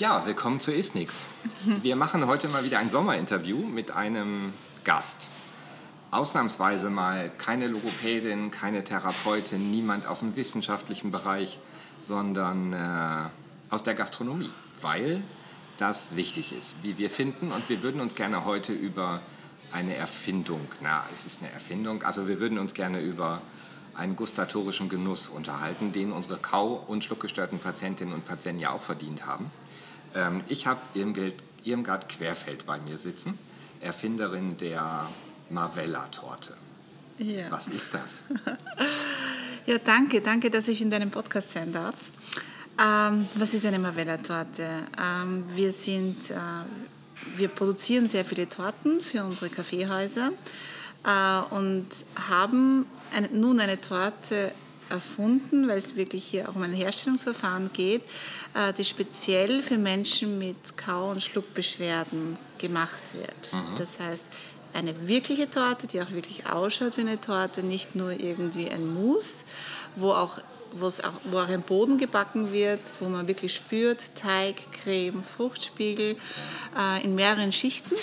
Ja, willkommen zu Isnix. Wir machen heute mal wieder ein Sommerinterview mit einem Gast. Ausnahmsweise mal keine Logopädin, keine Therapeutin, niemand aus dem wissenschaftlichen Bereich, sondern äh, aus der Gastronomie, weil das wichtig ist, wie wir finden. Und wir würden uns gerne heute über eine Erfindung, na, es ist eine Erfindung, also wir würden uns gerne über einen gustatorischen Genuss unterhalten, den unsere Kau- und schluckgestörten Patientinnen und Patienten ja auch verdient haben. Ähm, ich habe Irmgard Querfeld bei mir sitzen, Erfinderin der Marvella-Torte. Ja. Was ist das? ja, danke, danke, dass ich in deinem Podcast sein darf. Ähm, was ist eine Marvella-Torte? Ähm, wir, sind, äh, wir produzieren sehr viele Torten für unsere Kaffeehäuser äh, und haben eine, nun eine Torte erfunden, weil es wirklich hier auch um ein Herstellungsverfahren geht, äh, die speziell für Menschen mit Kau- und Schluckbeschwerden gemacht wird. Mhm. Das heißt, eine wirkliche Torte, die auch wirklich ausschaut wie eine Torte, nicht nur irgendwie ein Mousse, wo auch wo, es auch, wo auch ein Boden gebacken wird, wo man wirklich spürt, Teig, Creme, Fruchtspiegel äh, in mehreren Schichten.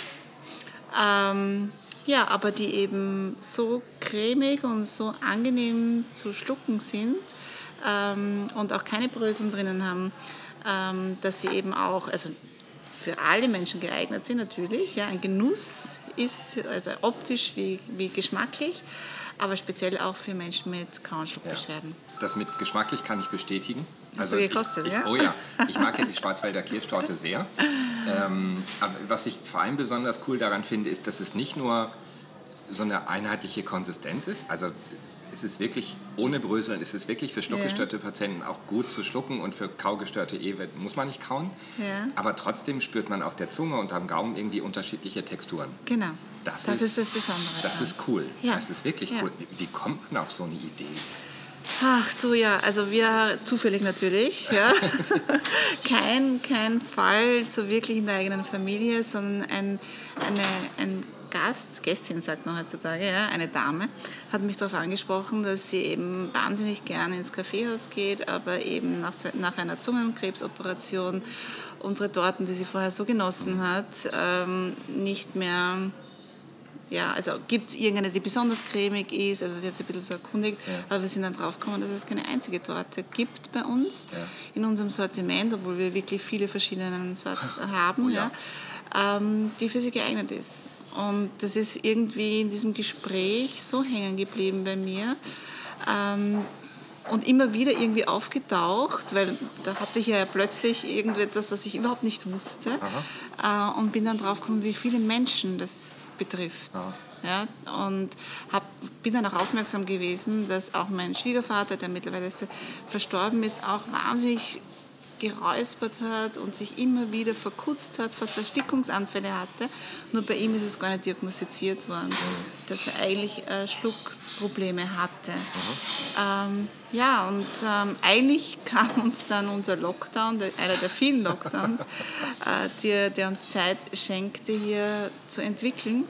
Ähm, ja, aber die eben so cremig und so angenehm zu schlucken sind ähm, und auch keine Bröseln drinnen haben, ähm, dass sie eben auch, also für alle Menschen geeignet sind natürlich, ja, ein Genuss ist, also optisch wie, wie geschmacklich, aber speziell auch für Menschen mit Kau- und Schluckbeschwerden. Ja. Das mit geschmacklich kann ich bestätigen. Hast also du gekostet, ich, ich, ja? Oh ja, ich mag ja die Schwarzwälder Kirschtorte sehr. Ähm, aber was ich vor allem besonders cool daran finde, ist, dass es nicht nur so eine einheitliche Konsistenz ist. Also es ist wirklich, ohne Bröseln, es ist wirklich für schluckgestörte ja. Patienten auch gut zu schlucken und für kaugestörte eh muss man nicht kauen. Ja. Aber trotzdem spürt man auf der Zunge und am Gaumen irgendwie unterschiedliche Texturen. Genau. Das, das ist, ist, das Besondere. Das ist cool. Ja. Das ist wirklich cool. Wie, wie kommt man auf so eine Idee? Ach du ja, also wir zufällig natürlich, ja. kein, kein Fall so wirklich in der eigenen Familie, sondern ein, eine, ein Gast, Gästin sagt man heutzutage, ja, eine Dame, hat mich darauf angesprochen, dass sie eben wahnsinnig gerne ins Kaffeehaus geht, aber eben nach, nach einer Zungenkrebsoperation unsere Torten, die sie vorher so genossen hat, ähm, nicht mehr ja, also gibt es irgendeine, die besonders cremig ist, also jetzt ein bisschen so erkundigt, ja. aber wir sind dann drauf gekommen, dass es keine einzige Torte gibt bei uns ja. in unserem Sortiment, obwohl wir wirklich viele verschiedene Sorten haben, oh, ja. Ähm, die für sie geeignet ist. Und das ist irgendwie in diesem Gespräch so hängen geblieben bei mir. Ähm, und immer wieder irgendwie aufgetaucht, weil da hatte ich ja plötzlich irgendetwas, was ich überhaupt nicht wusste. Aha. Äh, und bin dann drauf gekommen, wie viele Menschen das betrifft. Ja, und hab, bin dann auch aufmerksam gewesen, dass auch mein Schwiegervater, der mittlerweile verstorben ist, auch wahnsinnig geräuspert hat und sich immer wieder verkutzt hat, fast Erstickungsanfälle hatte. Nur bei ihm ist es gar nicht diagnostiziert worden, dass er eigentlich äh, Schluckprobleme hatte. Ähm, ja, und ähm, eigentlich kam uns dann unser Lockdown, einer der vielen Lockdowns, äh, der, der, uns Zeit schenkte, hier zu entwickeln.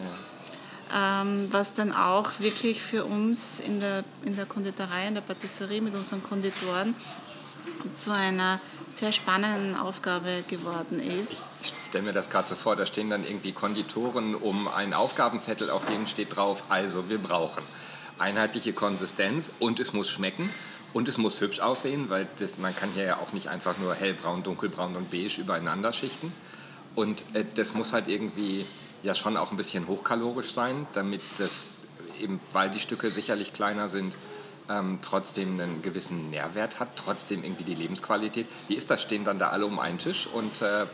Ähm, was dann auch wirklich für uns in der, in der Konditorei, in der Patisserie mit unseren Konditoren zu einer sehr spannenden Aufgabe geworden ist. Ich stelle mir das gerade so vor, da stehen dann irgendwie Konditoren um einen Aufgabenzettel, auf dem steht drauf, also wir brauchen einheitliche Konsistenz und es muss schmecken und es muss hübsch aussehen, weil das, man kann hier ja auch nicht einfach nur hellbraun, dunkelbraun und beige übereinander schichten. Und äh, das muss halt irgendwie ja schon auch ein bisschen hochkalorisch sein, damit das eben, weil die Stücke sicherlich kleiner sind, ähm, trotzdem einen gewissen Nährwert hat, trotzdem irgendwie die Lebensqualität. Wie ist das? Stehen dann da alle um einen Tisch und äh,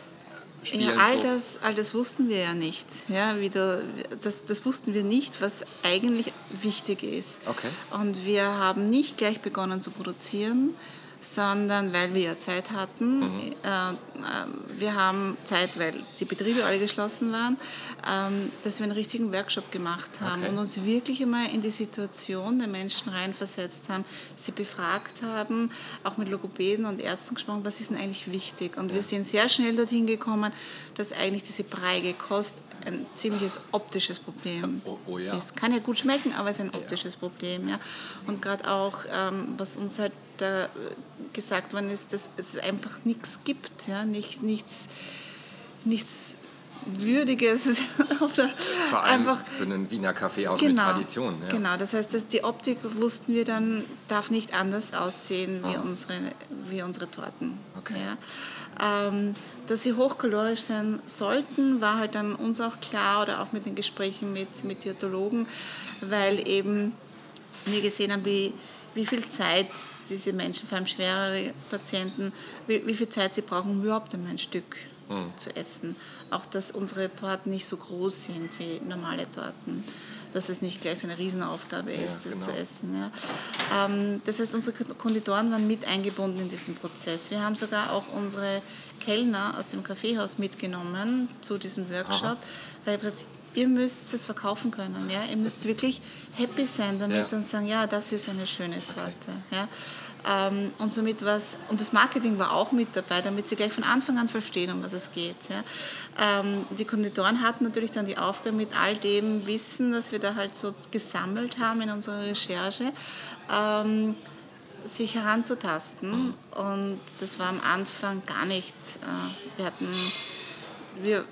spielen ja, all so? Das, all das wussten wir ja nicht. Ja, wie du, das, das wussten wir nicht, was eigentlich wichtig ist. Okay. Und wir haben nicht gleich begonnen zu produzieren, sondern weil wir ja Zeit hatten. Mhm. Äh, äh, wir haben Zeit, weil die Betriebe alle geschlossen waren, ähm, dass wir einen richtigen Workshop gemacht haben okay. und uns wirklich einmal in die Situation der Menschen reinversetzt haben, sie befragt haben, auch mit Logopäden und Ärzten gesprochen, was ist denn eigentlich wichtig. Und ja. wir sind sehr schnell dorthin gekommen, dass eigentlich diese breige Kost ein ziemliches optisches Problem Oh, oh ja. ist. Kann ja gut schmecken, aber es ist ein optisches Problem. Ja. Und gerade auch, ähm, was uns halt da gesagt worden ist, dass es einfach nichts gibt, ja, nicht, nichts, nichts Würdiges oder Vor allem einfach für einen Wiener Kaffeehaus mit Tradition. Ja. Genau, das heißt, dass die Optik wussten wir dann, darf nicht anders aussehen wie, Ah. unsere, wie unsere Torten. Okay. Ja. Ähm, dass sie hochkalorisch sein sollten, war halt dann uns auch klar oder auch mit den Gesprächen mit, mit Diätologen, weil eben wir gesehen haben, wie, wie viel Zeit diese Menschen, vor allem schwerere Patienten, wie, wie viel Zeit sie brauchen, um überhaupt einmal ein Stück zu essen. Auch, dass unsere Torten nicht so groß sind wie normale Torten. Dass es nicht gleich so eine Riesenaufgabe ist, das genau. zu essen. Ja. Ähm, das heißt, unsere Konditoren waren mit eingebunden in diesen Prozess. Wir haben sogar auch unsere Kellner aus dem Kaffeehaus mitgenommen zu diesem Workshop, weil ich gesagt ihr müsst es verkaufen können. Ja? Ihr müsst wirklich happy sein damit Ja. und sagen, ja, das ist eine schöne Torte. Ja? Ähm, und somit was, und das Marketing war auch mit dabei, damit sie gleich von Anfang an verstehen, um was es geht. Ja? Ähm, die Konditoren hatten natürlich dann die Aufgabe, mit all dem Wissen, das wir da halt so gesammelt haben in unserer Recherche, ähm, sich heranzutasten. Und das war am Anfang gar nicht. Äh, wir hatten, wir,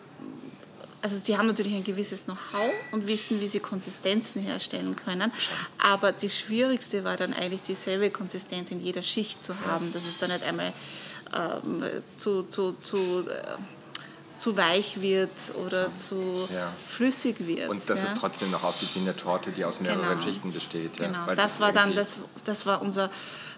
also die haben natürlich ein gewisses Know-how und wissen, wie sie Konsistenzen herstellen können. Aber die schwierigste war dann eigentlich dieselbe Konsistenz in jeder Schicht zu haben, dass es dann nicht einmal ähm, zu, zu, zu, äh, zu weich wird oder zu Ja. flüssig wird. Und dass ja. es trotzdem noch aussieht wie eine Torte, die aus mehreren Genau. Schichten besteht. Ja? Genau, Weil das war dann, das, das war unser,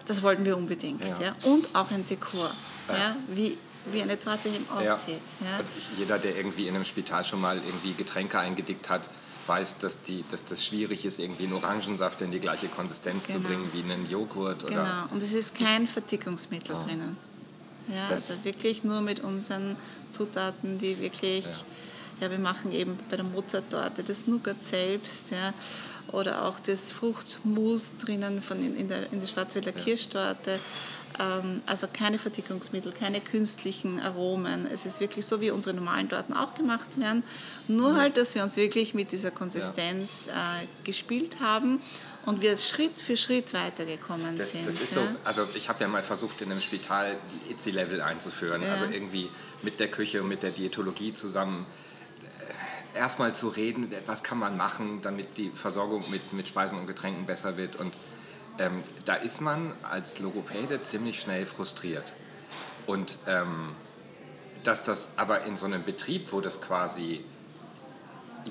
das wollten wir unbedingt. Ja. Und auch ein Dekor, ja. wie, wie eine Torte eben Ja. aussieht. Ja. Jeder, der irgendwie in einem Spital schon mal irgendwie Getränke eingedickt hat, weiß, dass, die, dass das schwierig ist, irgendwie einen Orangensaft in die gleiche Konsistenz zu Genau. bringen wie einen Joghurt. Oder Genau, und es ist kein Verdickungsmittel drinnen. Ja, Das- also wirklich nur mit unseren Zutaten, die wirklich, ja, wir machen eben bei der Mozart-Torte das Nougat selbst, ja, oder auch das Fruchtmus drinnen von in, in, der, in der Schwarzwälder Kirschtorte. Ähm, also keine Verdickungsmittel, keine künstlichen Aromen. Es ist wirklich so, wie unsere normalen Torten auch gemacht werden. Nur halt, dass wir uns wirklich mit dieser Konsistenz äh, gespielt haben und wir Schritt für Schritt weitergekommen Das, sind. das ist ja. so, also ich habe ja mal versucht, in einem Spital die ITSI-Level einzuführen. Ja. Also irgendwie mit der Küche und mit der Diätologie zusammen äh, erstmal zu reden, was kann man machen, damit die Versorgung mit, mit Speisen und Getränken besser wird. Und ähm, da ist man als Logopäde ziemlich schnell frustriert. Und ähm, dass das aber in so einem Betrieb, wo das quasi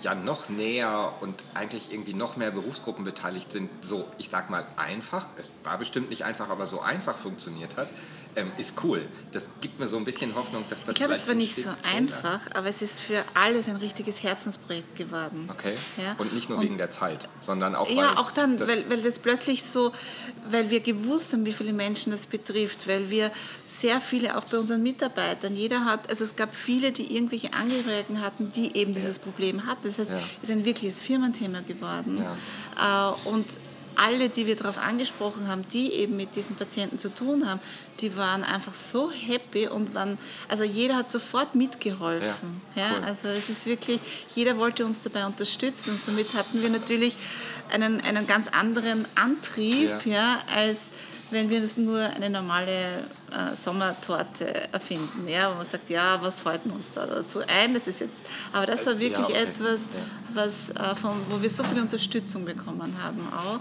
ja noch näher und eigentlich irgendwie noch mehr Berufsgruppen beteiligt sind, so, ich sag mal, einfach, es war bestimmt nicht einfach, aber so einfach funktioniert hat, ähm, ist cool. Das gibt mir so ein bisschen Hoffnung, dass das Ich glaube, es war nicht so einfach, aber es ist für alles ein richtiges Herzensprojekt geworden. Okay. Ja? Und nicht nur Und- wegen der Zeit, sondern auch weil Ja, auch dann, das, weil, weil das plötzlich so, weil wir gewusst haben, wie viele Menschen das betrifft, weil wir sehr viele, auch bei unseren Mitarbeitern, jeder hat, also es gab viele, die irgendwelche Angehörigen hatten, die eben dieses Problem hatten. Das heißt, Ja. es ist ein wirkliches Firmenthema geworden. Äh, Und alle, die wir darauf angesprochen haben, die eben mit diesen Patienten zu tun haben, die waren einfach so happy und waren, also jeder hat sofort mitgeholfen. Ja, Ja, cool. also es ist wirklich, jeder wollte uns dabei unterstützen. Somit hatten wir natürlich einen, einen ganz anderen Antrieb, Ja. ja. als wenn wir das nur eine normale äh, Sommertorte erfinden, ja, wo man sagt, ja, was fällt uns da dazu ein? Das ist jetzt, aber das war Äh, wirklich ja, okay. etwas, was, äh, von, wo wir so viel Unterstützung bekommen haben auch.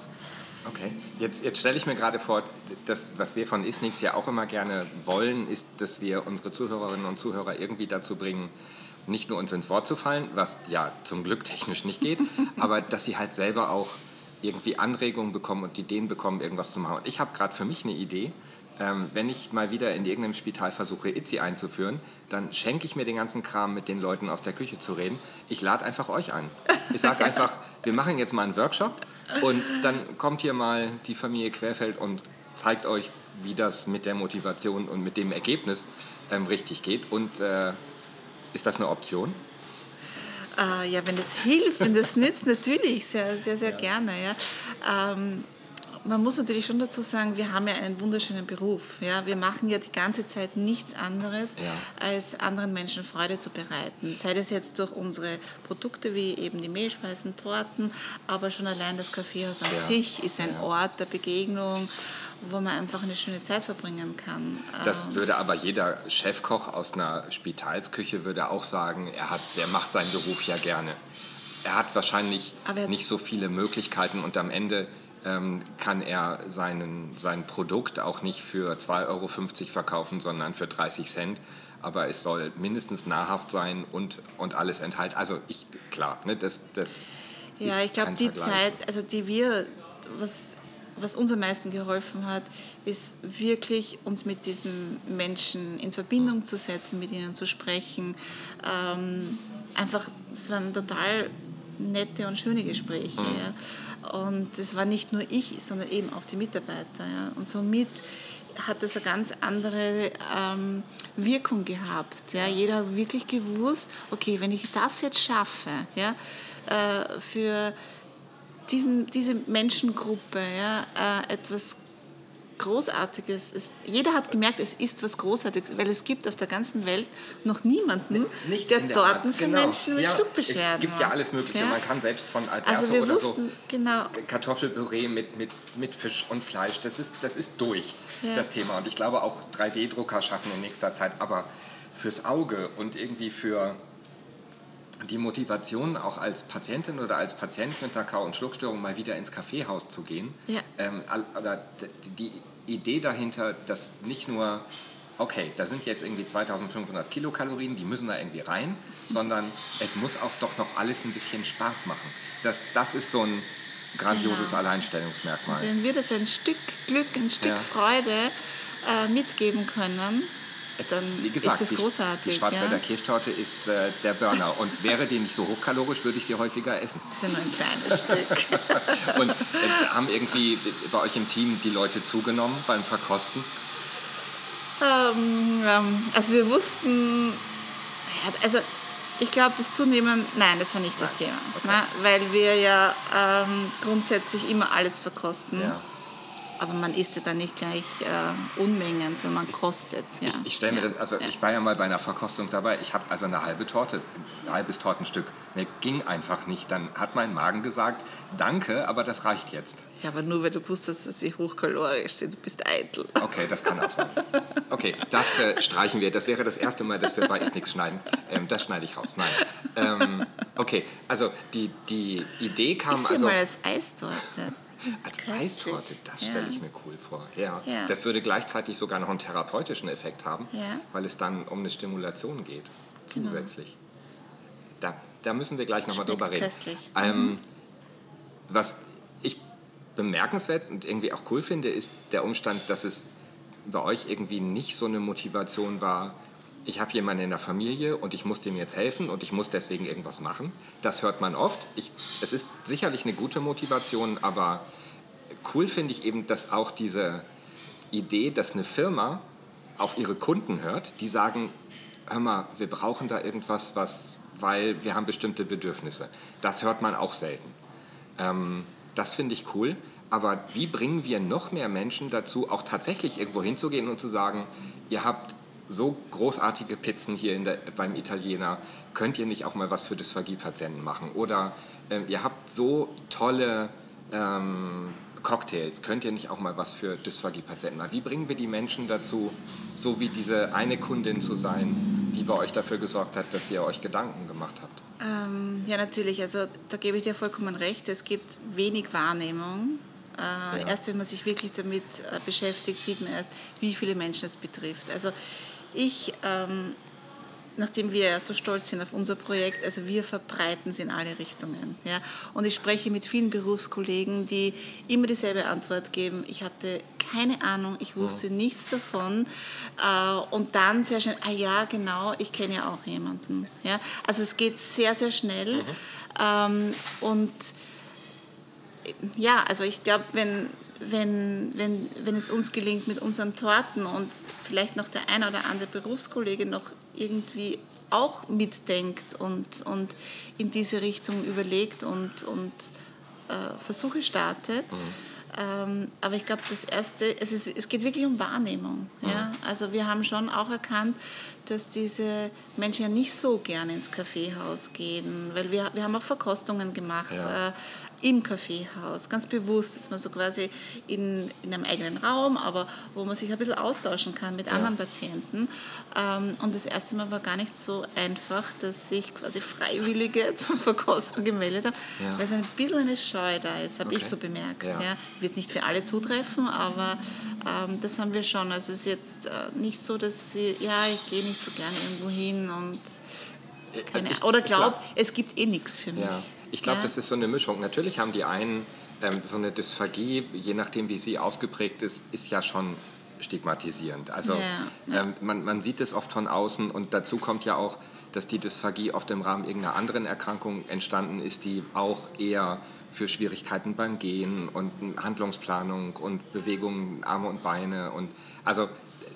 Okay, jetzt, jetzt stelle ich mir gerade vor, das, was wir von Isnix ja auch immer gerne wollen, ist, dass wir unsere Zuhörerinnen und Zuhörer irgendwie dazu bringen, nicht nur uns ins Wort zu fallen, was ja zum Glück technisch nicht geht, aber dass sie halt selber auch irgendwie Anregungen bekommen und Ideen bekommen, irgendwas zu machen. Und ich habe gerade für mich eine Idee. Ähm, wenn ich mal wieder in irgendeinem Spital versuche, ITSI einzuführen, dann schenke ich mir den ganzen Kram, mit den Leuten aus der Küche zu reden. Ich lade einfach euch ein. Ich sage einfach, wir machen jetzt mal einen Workshop und dann kommt hier mal die Familie Querfeld und zeigt euch, wie das mit der Motivation und mit dem Ergebnis ähm, richtig geht. Und äh, ist das eine Option? Äh, ja, wenn das hilft, wenn das nützt, natürlich, sehr, sehr, sehr gerne. Ja. Ähm, man muss natürlich schon dazu sagen, wir haben ja einen wunderschönen Beruf. Ja? Wir machen ja die ganze Zeit nichts anderes, Ja. als anderen Menschen Freude zu bereiten. Sei das jetzt durch unsere Produkte wie eben die Mehlspeisen, Torten, aber schon allein das Kaffeehaus an Ja. sich ist ein. Ort der Begegnung, wo man einfach eine schöne Zeit verbringen kann. Das Ähm, würde aber jeder Chefkoch aus einer Spitalsküche würde auch sagen, er hat, der macht seinen Beruf ja gerne. Er hat wahrscheinlich nicht so viele Möglichkeiten und am Ende kann er seinen, sein Produkt auch nicht für 2,50 Euro verkaufen, sondern für 30 Cent. Aber es soll mindestens nahrhaft sein und, und alles enthalten. Also ich, klar, ne, das, das Ja, ich glaube, die. Zeit, also die wir, was, was uns am meisten geholfen hat, ist wirklich uns mit diesen Menschen in Verbindung zu setzen, mit ihnen zu sprechen. Ähm, einfach, es waren total nette und schöne Gespräche. Mhm. Ja. Und es war nicht nur ich, sondern eben auch die Mitarbeiter. Ja. Und somit hat es eine ganz andere ähm, Wirkung gehabt. Ja. Jeder hat wirklich gewusst, okay, wenn ich das jetzt schaffe, ja, äh, für diesen, diese Menschengruppe ja, äh, etwas Großartiges. Es, jeder hat gemerkt, es ist was Großartiges, weil es gibt auf der ganzen Welt noch niemanden, Nichts der, der Torten Art, für genau. Menschen mit ja, Schluckbeschwerden Es gibt ja alles Mögliche. ja. Man kann selbst von Alberto Also wir oder wussten, so genau, Kartoffelpüree mit, mit, mit Fisch und Fleisch, das ist, das ist durch, Ja. das Thema. Und ich glaube auch 3D-Drucker schaffen in nächster Zeit, aber fürs Auge und irgendwie für die Motivation, auch als Patientin oder als Patient mit einer Kau- und Schluckstörung mal wieder ins Kaffeehaus zu gehen, Ja. ähm, oder die Idee dahinter, dass nicht nur, okay, da sind jetzt irgendwie 2500 Kilokalorien, die müssen da irgendwie rein, sondern es muss auch doch noch alles ein bisschen Spaß machen. Das, das ist so ein grandioses Genau. Alleinstellungsmerkmal. wenn wir das ein Stück Glück, ein Stück Ja. Freude äh, mitgeben können, dann Wie gesagt, ist die, das großartig. die Schwarzwälder ja? Kirschtorte ist äh, der Burner. Und wäre die nicht so hochkalorisch, würde ich sie häufiger essen. Das ist ja nur ein kleines Stück. Und äh, haben irgendwie bei euch im Team die Leute zugenommen beim Verkosten? Ähm, ähm, also wir wussten, ja, also ich glaube, das Zunehmen, nein, das war nicht das Nein, Thema, okay. ne? weil wir ja ähm, grundsätzlich immer alles verkosten. Ja. Aber man isst ja dann nicht gleich äh, Unmengen, sondern man kostet. Ja. Ich, ich stelle mir ja. das, also ja. ich war ja mal bei einer Verkostung dabei. Ich habe also eine halbe Torte, ein halbes Tortenstück. Mir ging einfach nicht. Dann hat mein Magen gesagt, danke, aber das reicht jetzt. Ja, aber nur weil du wusstest, dass sie hochkalorisch sind, du bist eitel. Okay, das kann auch sein. Okay, das äh, streichen wir. Das wäre das erste Mal, dass wir bei Ist nix schneiden. Ähm, das schneide ich raus. Nein. Ähm, okay, also die, die Idee kam Isst also mal als Eistorte. Als köstlich. Eistorte. Das Ja. stelle ich mir cool vor. Ja. Ja. Das würde gleichzeitig sogar noch einen therapeutischen Effekt haben, Ja. weil es dann um eine Stimulation geht Genau. zusätzlich. Da, da müssen wir gleich nochmal drüber reden. köstlich. Ähm, was ich bemerkenswert und irgendwie auch cool finde, ist der Umstand, dass es bei euch irgendwie nicht so eine Motivation war, ich habe jemanden in der Familie und ich muss dem jetzt helfen und ich muss deswegen irgendwas machen. Das hört man oft. Ich, es ist sicherlich eine gute Motivation, aber cool finde ich eben, dass auch diese Idee, dass eine Firma auf ihre Kunden hört, die sagen, hör mal, wir brauchen da irgendwas, was, weil wir haben bestimmte Bedürfnisse. Das hört man auch selten. Ähm, das finde ich cool. Aber wie bringen wir noch mehr Menschen dazu, auch tatsächlich irgendwo hinzugehen und zu sagen, ihr habt so großartige Pizzen hier in der, beim Italiener, könnt ihr nicht auch mal was für Dysphagie-Patienten machen? Oder ähm, ihr habt so tolle ähm, Cocktails, könnt ihr nicht auch mal was für Dysphagie-Patienten machen? Wie bringen wir die Menschen dazu, so wie diese eine Kundin zu sein, die bei euch dafür gesorgt hat, dass ihr euch Gedanken gemacht habt? Ähm, ja, natürlich. Also da gebe ich dir vollkommen recht. Es gibt wenig Wahrnehmung. Äh, Ja. Erst wenn man sich wirklich damit äh, beschäftigt, sieht man erst, wie viele Menschen es betrifft. Also ich, ähm, nachdem wir ja so stolz sind auf unser Projekt, also wir verbreiten es in alle Richtungen. Ja? Und ich spreche mit vielen Berufskollegen, die immer dieselbe Antwort geben. Ich hatte keine Ahnung, ich wusste nichts davon. Äh, und dann sehr schnell, ah ja, genau, ich kenne ja auch jemanden. Ja? Also es geht sehr, sehr schnell. Ähm, und ja, also ich glaube, wenn, wenn, wenn, wenn es uns gelingt mit unseren Torten und vielleicht noch der ein oder andere Berufskollege noch irgendwie auch mitdenkt und, und in diese Richtung überlegt und, und äh, Versuche startet, Ähm, aber ich glaube, das Erste, es, ist, es geht wirklich um Wahrnehmung. Ja? Also wir haben schon auch erkannt, dass diese Menschen ja nicht so gerne ins Kaffeehaus gehen, weil wir, wir haben auch Verkostungen gemacht Ja. äh, im Kaffeehaus, ganz bewusst, dass man so quasi in, in einem eigenen Raum, aber wo man sich ein bisschen austauschen kann mit anderen Patienten. Ähm, und das erste Mal war gar nicht so einfach, dass sich quasi Freiwillige zum Verkosten gemeldet haben, Ja. weil so ein bisschen eine Scheu da ist, habe ich Okay. so bemerkt. Ja. Ja. Wird nicht für alle zutreffen, aber ähm, das haben wir schon. Also es ist jetzt äh, nicht so, dass sie, ja, ich gehe nicht so gerne irgendwo hin und keine, ich- oder glaub, klar. es gibt eh nichts für mich. Ja, ich glaube, ja? das ist so eine Mischung. Natürlich haben die einen ähm, so eine Dysphagie, je nachdem, wie sie ausgeprägt ist, ist ja schon stigmatisierend. Also ja. Ähm, man, man sieht es oft von außen und dazu kommt ja auch, dass die Dysphagie oft im Rahmen irgendeiner anderen Erkrankung entstanden ist, die auch eher für Schwierigkeiten beim Gehen und Handlungsplanung und Bewegungen, Arme und Beine und also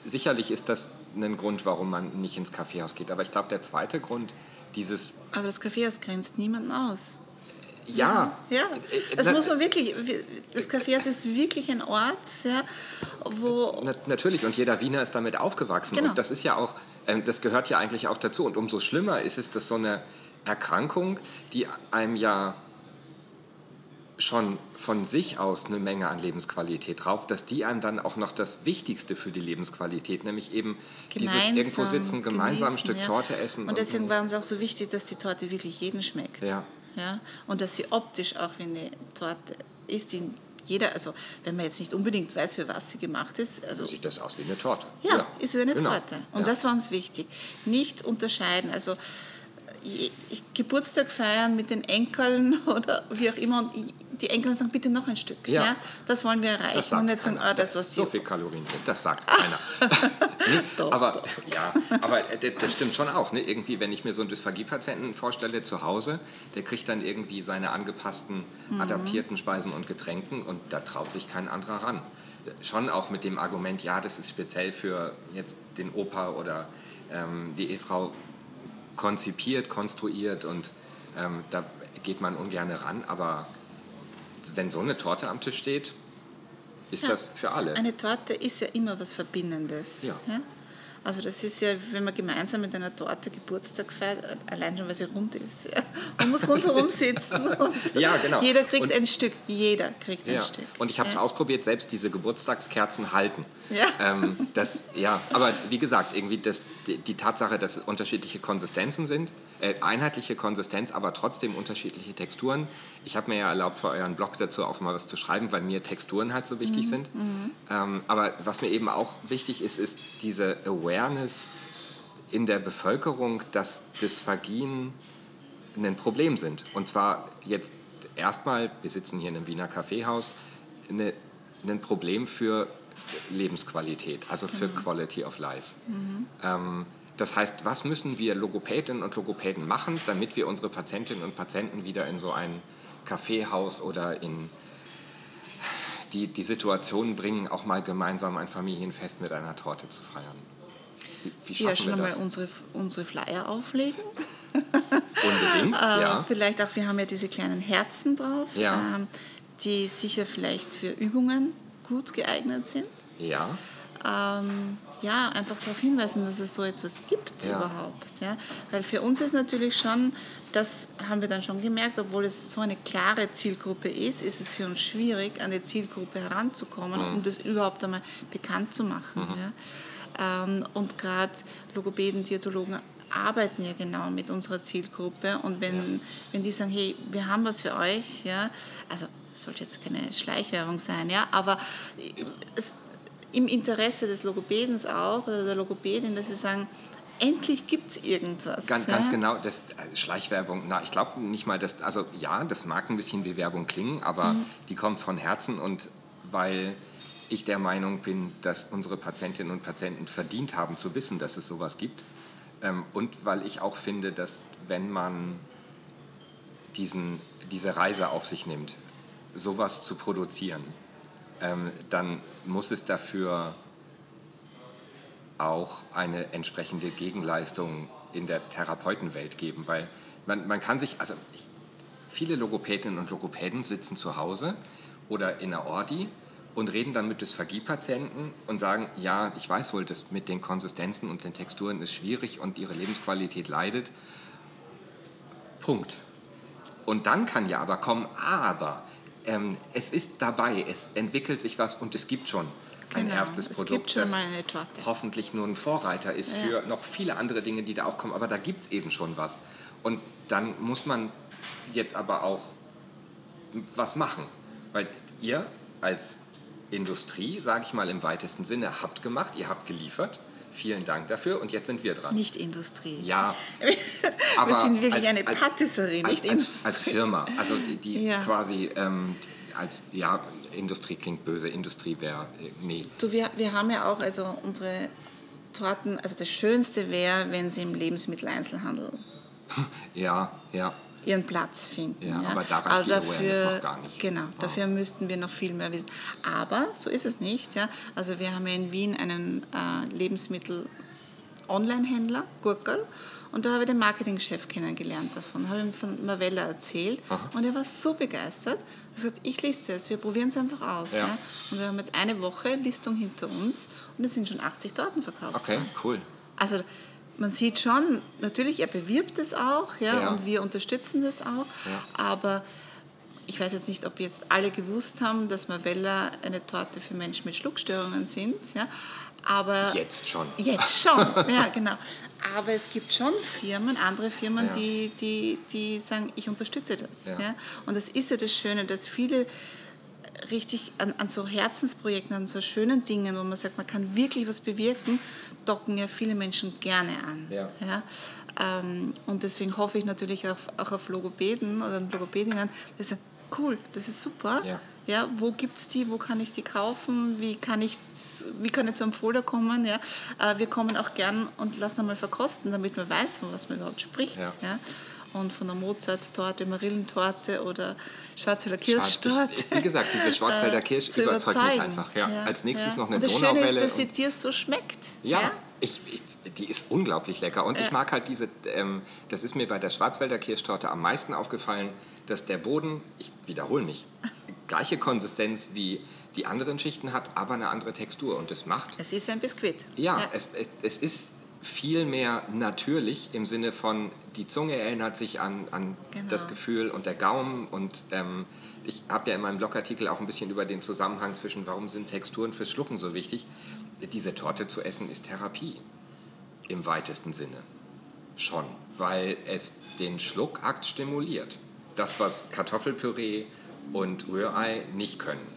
sicherlich ist das ein Grund, warum man nicht ins Kaffeehaus geht. Aber ich glaube, der zweite Grund, dieses Aber das Kaffeehaus grenzt niemanden aus. ja, Ja, Äh, das na- muss man wirklich, das Kaffeehaus ist wirklich ein Ort, ja, wo, Na, natürlich, und jeder Wiener ist damit aufgewachsen. Genau. Und das ist ja auch, ähm, das gehört ja eigentlich auch dazu. Und umso schlimmer ist es, dass so eine Erkrankung, die einem ja schon von sich aus eine Menge an Lebensqualität raubt, dass die einem dann auch noch das Wichtigste für die Lebensqualität, nämlich eben dieses irgendwo sitzen, gemeinsam ein Stück ja. Torte essen. Und deswegen war uns auch so wichtig, dass die Torte wirklich jedem schmeckt. Ja. Ja? Und dass sie optisch auch wie eine Torte ist, die jeder, also wenn man jetzt nicht unbedingt weiß, für was sie gemacht ist, also so sieht das aus wie eine Torte. Ja, ist es eine genau. Torte. Und Ja. das war uns wichtig. Nicht unterscheiden. Also Geburtstag feiern mit den Enkeln oder wie auch immer. Und die Enkel sagen, bitte noch ein Stück. Ja. Ja. Das wollen wir erreichen. Und nicht sagen, keiner. ah, das, was so viel Kalorien drin, das sagt keiner. nee, Doch, aber ja, aber das stimmt schon auch. Ne? Irgendwie, wenn ich mir so einen Dysphagie-Patienten vorstelle zu Hause, der kriegt dann irgendwie seine angepassten, Mhm. adaptierten Speisen und Getränken und da traut sich kein anderer ran. Schon auch mit dem Argument, ja, das ist speziell für jetzt den Opa oder ähm, die Ehefrau konzipiert, konstruiert und ähm, da geht man ungern ran, aber wenn so eine Torte am Tisch steht, ist Ja. das für alle. Eine Torte ist ja immer was Verbindendes. Ja. Also das ist ja, wenn man gemeinsam mit einer Torte Geburtstag feiert, allein schon, weil sie rund ist. Man muss rundherum sitzen und Ja, genau. jeder kriegt Und- ein Stück. Jeder kriegt ein Ja. Stück. Und ich habe es ja. ausprobiert, selbst diese Geburtstagskerzen halten. Ja. Ähm, das, ja, aber wie gesagt, irgendwie das, die, die Tatsache, dass es unterschiedliche Konsistenzen sind, äh, einheitliche Konsistenz, aber trotzdem unterschiedliche Texturen. Ich habe mir ja erlaubt, für euren Blog dazu auch mal was zu schreiben, weil mir Texturen halt so wichtig Mhm. sind. Ähm, aber was mir eben auch wichtig ist, ist diese Awareness in der Bevölkerung, dass Dysphagien ein Problem sind. Und zwar jetzt erstmal, wir sitzen hier in einem Wiener Kaffeehaus, eine, ein Problem für Lebensqualität, also für Quality of Life. Ähm, das heißt, was müssen wir Logopädinnen und Logopäden machen, damit wir unsere Patientinnen und Patienten wieder in so ein Kaffeehaus oder in die, die Situation bringen, auch mal gemeinsam ein Familienfest mit einer Torte zu feiern? Wie, wie Ja, schaffen schon wir einmal das? unsere, unsere Flyer auflegen. Unbedingt, Äh, ja. Vielleicht auch, wir haben ja diese kleinen Herzen drauf, Ja. ähm, die sicher vielleicht für Übungen gut geeignet sind. Ja, Ähm, ja, einfach darauf hinweisen, dass es so etwas gibt Ja. überhaupt. Ja? Weil für uns ist natürlich schon, das haben wir dann schon gemerkt, obwohl es so eine klare Zielgruppe ist, ist es für uns schwierig, an die Zielgruppe heranzukommen, Mhm. um das überhaupt einmal bekannt zu machen. Ja? Ähm, und gerade Logopäden, Diätologen arbeiten ja genau mit unserer Zielgruppe und wenn, wenn die sagen, hey, wir haben was für euch, ja, also es sollte jetzt keine Schleichwerbung sein, ja, aber es, im Interesse des Logopädens auch oder der Logopädin, dass sie sagen, endlich gibt es irgendwas. Ganz, ja? ganz genau, das äh, Schleichwerbung, na, ich glaube nicht mal, dass, also ja, das mag ein bisschen wie Werbung klingen, aber Mhm. die kommt von Herzen und weil ich der Meinung bin, dass unsere Patientinnen und Patienten verdient haben zu wissen, dass es sowas gibt ähm, und weil ich auch finde, dass wenn man diesen, diese Reise auf sich nimmt, sowas zu produzieren, ähm, dann muss es dafür auch eine entsprechende Gegenleistung in der Therapeutenwelt geben, weil man, man kann sich, also ich, viele Logopädinnen und Logopäden sitzen zu Hause oder in der Ordi und reden dann mit Dysphagie-Patienten und sagen, ja, ich weiß wohl, das mit den Konsistenzen und den Texturen ist schwierig und ihre Lebensqualität leidet. Punkt. Und dann kann ja aber kommen, aber ähm, es ist dabei, es entwickelt sich was und es gibt schon ein Genau, erstes es Produkt, das hoffentlich nur ein Vorreiter ist Ja. für noch viele andere Dinge, die da auch kommen. Aber da gibt es eben schon was. Und dann muss man jetzt aber auch was machen. Weil ihr als Industrie, sage ich mal im weitesten Sinne, habt gemacht, ihr habt geliefert. Vielen Dank dafür und jetzt sind wir dran. Nicht Industrie. Ja, Wir aber sind wirklich als- eine Patisserie, als, nicht als, Industrie. als Firma, also die, die Ja. quasi ähm, als, ja, Industrie klingt böse, Industrie wäre, äh, nee. Du, wir, wir haben ja auch also unsere Torten, also das Schönste wäre, wenn sie im Lebensmitteleinzelhandel Ja, ja, ihren Platz finden. Ja, aber da reicht die Awareness noch gar nicht. Genau, Ja. dafür müssten wir noch viel mehr wissen. Aber so ist es nicht. Ja? Also wir haben ja in Wien einen äh, Lebensmittel-Online-Händler, Gurkel, und da habe ich den Marketingchef kennengelernt davon, habe ihm von Marvella erzählt und er war so begeistert. Er hat gesagt, ich liste es, wir probieren es einfach aus. Ja. Ja. Und wir haben jetzt eine Woche Listung hinter uns und es sind schon 80 Torten verkauft. okay, cool. Also man sieht schon, natürlich, er bewirbt es auch ja, Ja. und wir unterstützen das auch, Ja. aber ich weiß jetzt nicht, ob jetzt alle gewusst haben, dass Marvella eine Torte für Menschen mit Schluckstörungen sind, ja, aber Jetzt schon. Jetzt schon, ja genau. Aber es gibt schon Firmen, andere Firmen, Ja. die, die, die sagen, ich unterstütze das. Ja. Ja. Und das ist ja das Schöne, dass viele richtig an, an so Herzensprojekten, an so schönen Dingen, wo man sagt, man kann wirklich was bewirken, docken ja viele Menschen gerne an. Ja. Ähm, und deswegen hoffe ich natürlich auch, auch auf Logopäden oder Logopädinnen, die sagen, cool, das ist super. Ja. Ja, wo gibt es die? Wo kann ich die kaufen? Wie kann ich, wie kann ich zum Folder kommen? Ja? Äh, wir kommen auch gern und lassen einmal verkosten, damit man weiß, von was man überhaupt spricht. Ja. Ja? Und von der Mozart-Torte, Marillentorte oder Schwarzwälder Schwarz- Kirschtorte. Wie gesagt, diese Schwarzwälder Kirsch äh, überzeugt mich einfach. Ja. Als nächstes noch eine und das Schöne Donauwelle. ist, dass sie dir so schmeckt. Ja, Ich, ich, die ist unglaublich lecker. Und ich mag halt diese, ähm, das ist mir bei der Schwarzwälder Kirschtorte am meisten aufgefallen, dass der Boden, ich wiederhole mich, gleiche Konsistenz wie die anderen Schichten hat, aber eine andere Textur. Und das macht, Es ist ein Biskuit. ja, Es, es, es ist viel mehr natürlich im Sinne von, die Zunge erinnert sich an, an Genau. das Gefühl und der Gaumen. Und ähm, ich habe ja in meinem Blogartikel auch ein bisschen über den Zusammenhang zwischen, warum sind Texturen fürs Schlucken so wichtig. Diese Torte zu essen ist Therapie im weitesten Sinne. Schon, weil es den Schluckakt stimuliert. Das, was Kartoffelpüree und Rührei nicht können.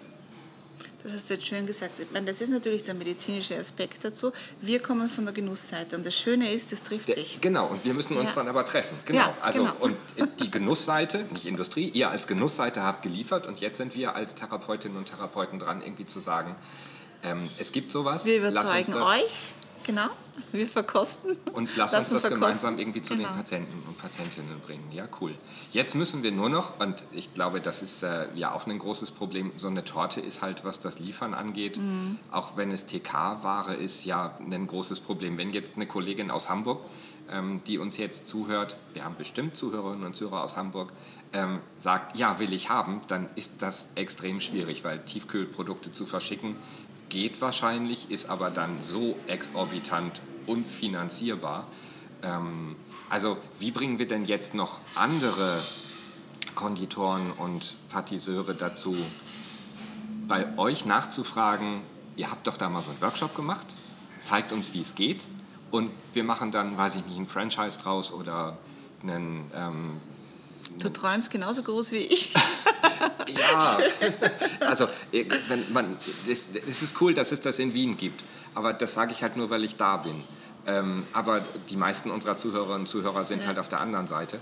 Das hast du jetzt schön gesagt. Ich meine, das ist natürlich der medizinische Aspekt dazu. Wir kommen von der Genussseite und das Schöne ist, das trifft sich. Genau, und wir müssen uns Ja. dann aber treffen. Genau. Ja, also, genau. Und die Genussseite, nicht Industrie, ihr als Genussseite habt geliefert und jetzt sind wir als Therapeutinnen und Therapeuten dran, irgendwie zu sagen, ähm, es gibt sowas. Wir überzeugen euch, genau. Wir verkosten. Und lass uns das verkosten. gemeinsam irgendwie zu Genau. den Patienten und Patientinnen bringen. Ja, cool. Jetzt müssen wir nur noch, und ich glaube, das ist äh, ja auch ein großes Problem, so eine Torte ist halt, was das Liefern angeht, Mhm. auch wenn es TK-Ware ist, ja ein großes Problem. Wenn jetzt eine Kollegin aus Hamburg, ähm, die uns jetzt zuhört, wir haben bestimmt Zuhörerinnen und Zuhörer aus Hamburg, ähm, sagt, ja, will ich haben, dann ist das extrem schwierig, weil Tiefkühlprodukte zu verschicken geht wahrscheinlich, ist aber dann so exorbitant unfinanzierbar. Ähm, also wie bringen wir denn jetzt noch andere Konditoren und Patiseure dazu, bei euch nachzufragen, ihr habt doch da mal so einen Workshop gemacht, zeigt uns, wie es geht und wir machen dann, weiß ich nicht, ein Franchise draus oder einen... Ähm, Du träumst genauso groß wie ich. ja, also wenn man, es, es ist cool, dass es das in Wien gibt, aber das sage ich halt nur, weil ich da bin. Ähm, aber die meisten unserer Zuhörerinnen und Zuhörer sind Ja. halt auf der anderen Seite.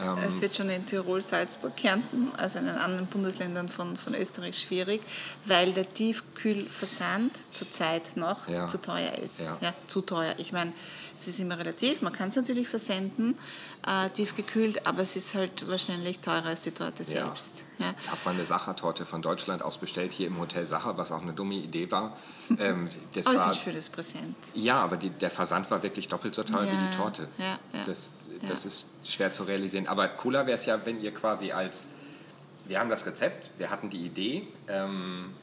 Ähm, Es wird schon in Tirol, Salzburg, Kärnten, also in den anderen Bundesländern von, von Österreich schwierig, weil der Tiefkühlversand zurzeit noch Ja. zu teuer ist. Ja. Ja. zu teuer. Ich meine, es ist immer relativ, man kann es natürlich versenden, äh, tiefgekühlt, aber es ist halt wahrscheinlich teurer als die Torte Ja. selbst. Ja. Ich habe mal eine Sachertorte von Deutschland aus bestellt, hier im Hotel Sacher, was auch eine dumme Idee war. Ähm, das Aber es ist war ein schönes Präsent. ja, aber die, der Versand war wirklich doppelt so teuer wie Ja, die Torte. ja, das das ist schwer zu realisieren. Aber cooler wäre es ja, wenn ihr quasi als wir haben das Rezept, wir hatten die Idee. Ähm,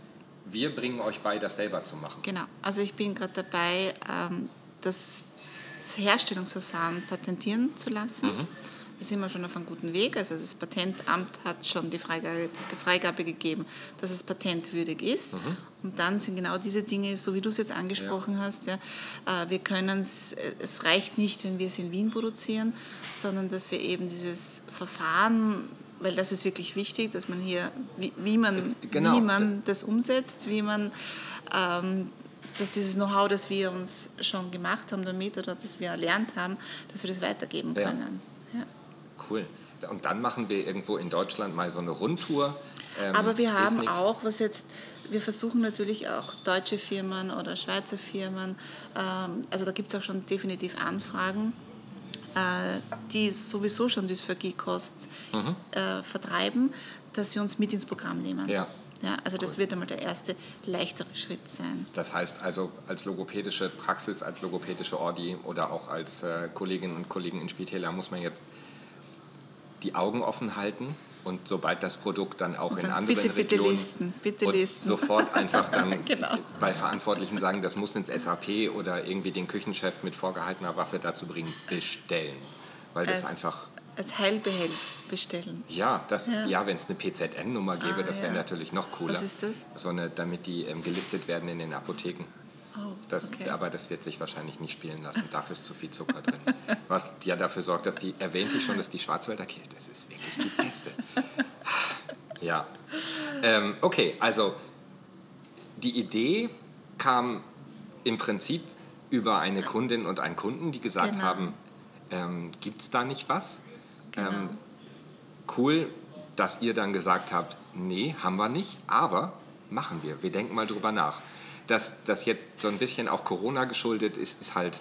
wir bringen euch bei, das selber zu machen. Genau. Also ich bin gerade dabei, ähm, das, das Herstellungsverfahren patentieren zu lassen. Mhm. Da sind wir schon auf einem guten Weg. Also das Patentamt hat schon die Freigabe, Freigabe gegeben, dass es patentwürdig ist. Mhm. Und dann sind genau diese Dinge, so wie du es jetzt angesprochen ja. hast, ja, äh, wir können es, es reicht nicht, wenn wir es in Wien produzieren, sondern dass wir eben dieses Verfahren weil das ist wirklich wichtig, dass man hier, wie, wie man, genau. wie man das umsetzt, wie man, ähm, dass dieses Know-how, das wir uns schon gemacht haben damit oder das wir erlernt haben, dass wir das weitergeben können. Ja. Cool. Und dann machen wir irgendwo in Deutschland mal so eine Rundtour. Ähm, Aber wir haben auch, was jetzt, wir versuchen natürlich auch deutsche Firmen oder Schweizer Firmen, ähm, also da gibt es auch schon definitiv Anfragen, äh, die sowieso schon Dysphagie-Kost mhm. äh, vertreiben, dass sie uns mit ins Programm nehmen. Ja. Ja, also das wird einmal der erste leichtere Schritt sein. Das heißt also als logopädische Praxis, als logopädische Ordi oder auch als äh, Kolleginnen und Kollegen in Spitäler muss man jetzt die Augen offen halten und sobald das Produkt dann auch in anderen bitte, bitte Regionen listen, bitte listen. sofort einfach dann genau. bei Verantwortlichen sagen, das muss ins SAP oder irgendwie den Küchenchef mit vorgehaltener Waffe dazu bringen, bestellen, weil das als, einfach als Heilbehelf bestellen. Ja, ja. ja wenn es eine PZN-Nummer gäbe, ah, das wäre ja. natürlich noch cooler. Was ist das? So eine, damit die ähm, gelistet werden in den Apotheken. Oh, das, okay. Aber das wird sich wahrscheinlich nicht spielen lassen. Dafür ist zu viel Zucker drin. Was ja dafür sorgt, dass die, erwähnte ich schon, dass die Schwarzwälder Kirche, das ist wirklich die beste. Ja. Ähm, okay, also die Idee kam im Prinzip über eine Kundin und einen Kunden, die gesagt genau. haben, ähm, gibt es da nicht was? Genau. Ähm, cool, dass ihr dann gesagt habt, nee, haben wir nicht, aber machen wir. Wir denken mal drüber nach dass das jetzt so ein bisschen auch Corona geschuldet ist, ist halt.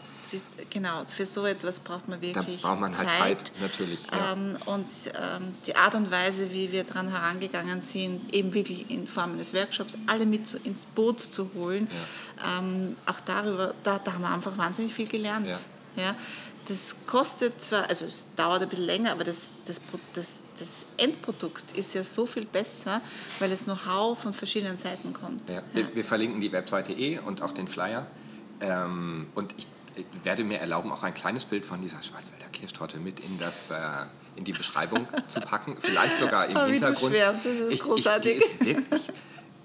Genau, für so etwas braucht man wirklich da braucht man halt Zeit, Zeit natürlich. Ja. Ähm, und ähm, die Art und Weise, wie wir daran herangegangen sind, eben wirklich in Form eines Workshops alle mit zu, ins Boot zu holen, ja. ähm, auch darüber, da, da haben wir einfach wahnsinnig viel gelernt. Ja. Ja, das kostet zwar, also es dauert ein bisschen länger, aber das, das, das, das Endprodukt ist ja so viel besser, weil es Know-how von verschiedenen Seiten kommt. Ja, wir, wir, verlinken die Webseite eh und auch den Flyer. Ähm, und ich, ich, werde mir erlauben, auch ein kleines Bild von dieser Schwarzwälder Kirschtorte mit in, das, äh, in die Beschreibung zu packen. Vielleicht sogar im oh, Hintergrund. Wie du schwärmst, das ist ich, großartig. Ich, ist wirklich,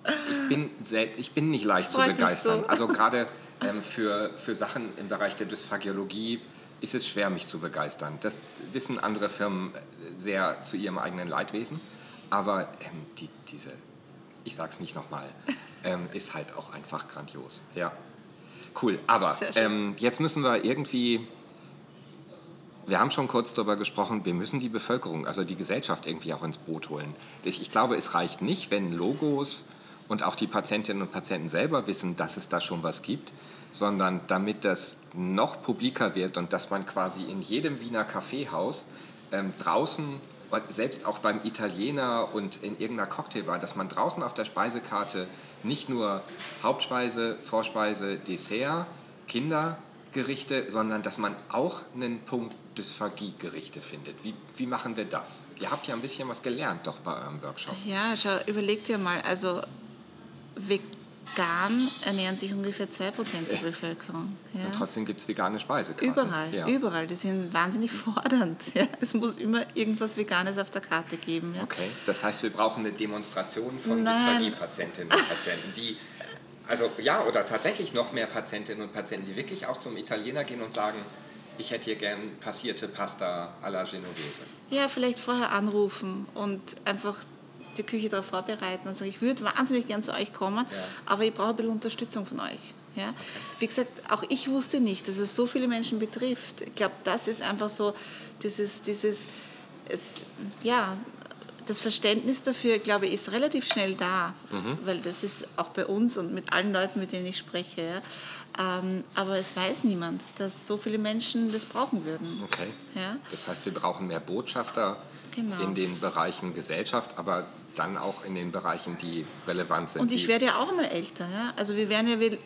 ich, bin ich bin nicht leicht zu begeistern. So. Also gerade ähm, für, für Sachen im Bereich der Dysphagiologie ist es schwer, mich zu begeistern. Das wissen andere Firmen sehr zu ihrem eigenen Leidwesen. Aber ähm, die, diese, ich sag's nicht nochmal, ähm, ist halt auch einfach grandios. Ja, cool. Aber ähm, jetzt müssen wir irgendwie, wir haben schon kurz darüber gesprochen, wir müssen die Bevölkerung, also die Gesellschaft irgendwie auch ins Boot holen. Ich, ich glaube, es reicht nicht, wenn Logos und auch die Patientinnen und Patienten selber wissen, dass es da schon was gibt, sondern damit das noch publiker wird und dass man quasi in jedem Wiener Kaffeehaus ähm, draußen, selbst auch beim Italiener und in irgendeiner Cocktailbar, dass man draußen auf der Speisekarte nicht nur Hauptspeise, Vorspeise, Dessert, Kindergerichte, sondern dass man auch einen Punkt Dysphagie-Gerichte findet. Wie, wie machen wir das? Ihr habt ja ein bisschen was gelernt doch bei eurem Workshop. Ja, schau, überleg dir mal, also vegan ernähren sich ungefähr 2% der Bevölkerung. Ja. Und trotzdem gibt es vegane Speisekarten. Überall, ja. überall. Die sind wahnsinnig fordernd. Ja. Es muss immer irgendwas Veganes auf der Karte geben. Ja. Okay, das heißt, wir brauchen eine Demonstration von Dysphagie-Patientinnen und Patienten, die also ja, oder tatsächlich noch mehr Patientinnen und Patienten, die wirklich auch zum Italiener gehen und sagen, ich hätte hier gern passierte Pasta alla Genovese. Ja, vielleicht vorher anrufen und einfach die Küche darauf vorbereiten und sagen, ich würde wahnsinnig gern zu euch kommen, ja. aber ich brauche ein bisschen Unterstützung von euch. Ja? Wie gesagt, auch ich wusste nicht, dass es so viele Menschen betrifft. Ich glaube, das ist einfach so dieses, dieses es, ja, das Verständnis dafür, glaube ich, ist relativ schnell da, mhm. weil das ist auch bei uns und mit allen Leuten, mit denen ich spreche. Ja. Ähm, aber es weiß niemand, dass so viele Menschen das brauchen würden. Okay. Ja? Das heißt, wir brauchen mehr Botschafter genau. in den Bereichen Gesellschaft, aber dann auch in den Bereichen, die relevant sind. Und ich werde ja auch mal älter. Ja? Also wir werden ja, wir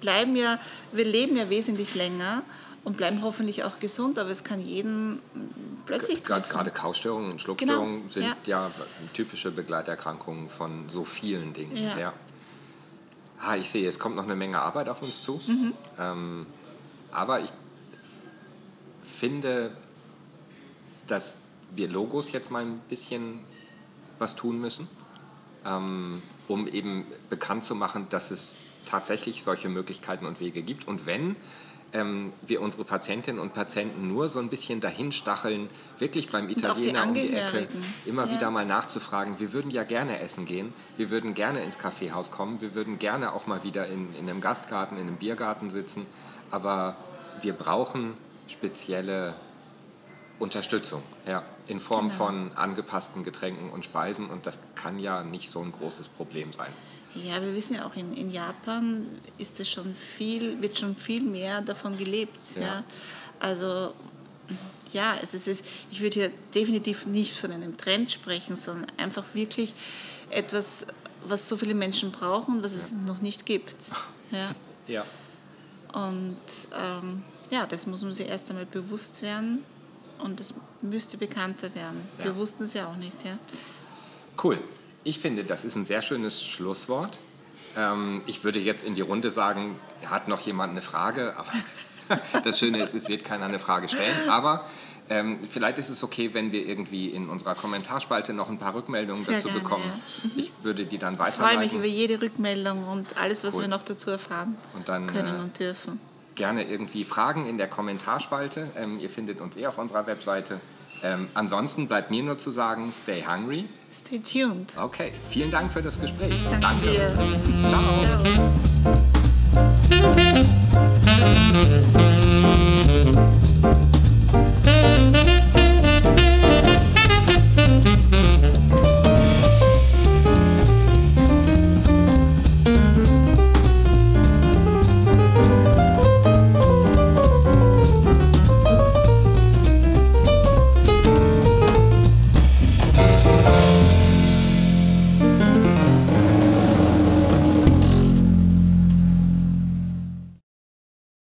bleiben ja, wir leben ja wesentlich länger und bleiben hoffentlich auch gesund, aber es kann jedem plötzlich treffen. Gerade Kaustörungen und Schluckstörungen genau. sind ja. ja. typische Begleiterkrankungen von so vielen Dingen. Ja. ja. Ah, ich sehe, es kommt noch eine Menge Arbeit auf uns zu. Mhm. Ähm, aber ich finde, dass wir Logos jetzt mal ein bisschen was tun müssen, ähm, um eben bekannt zu machen, dass es tatsächlich solche Möglichkeiten und Wege gibt. Und wenn ähm, wir unsere Patientinnen und Patienten nur so ein bisschen dahin stacheln, wirklich beim Italiener um die Ecke immer ja. wieder mal nachzufragen, wir würden ja gerne essen gehen, wir würden gerne ins Kaffeehaus kommen, wir würden gerne auch mal wieder in, in einem Gastgarten, in einem Biergarten sitzen, aber wir brauchen spezielle Unterstützung, ja, in Form genau. von angepassten Getränken und Speisen und das kann ja nicht so ein großes Problem sein. Ja, wir wissen ja auch, in, in Japan ist es schon viel, wird schon viel mehr davon gelebt. Ja. ja. Also ja, es ist, ich würde hier definitiv nicht von einem Trend sprechen, sondern einfach wirklich etwas, was so viele Menschen brauchen, was es noch nicht gibt. Ja. ja. Und ähm, ja, das muss man sich erst einmal bewusst werden und das müsste bekannter werden. Ja. Wir wussten es ja auch nicht. Ja. Cool ich finde, das ist ein sehr schönes Schlusswort. Ähm, ich würde jetzt in die Runde sagen, hat noch jemand eine Frage? Aber das Schöne ist, es wird keiner eine Frage stellen. Aber ähm, vielleicht ist es okay, wenn wir irgendwie in unserer Kommentarspalte noch ein paar Rückmeldungen Sehr dazu gerne, bekommen. Ja. Mhm. Ich würde die dann weiterleiten. Ich freue mich über jede Rückmeldung und alles, was cool. wir noch dazu erfahren dann, können äh, und dürfen gerne irgendwie Fragen in der Kommentarspalte. Ähm, ihr findet uns eh auf unserer Webseite. Ähm, ansonsten bleibt mir nur zu sagen, stay hungry. Stay tuned. Okay, vielen Dank für das Gespräch. Danke, Danke. dir. Ciao. Ciao.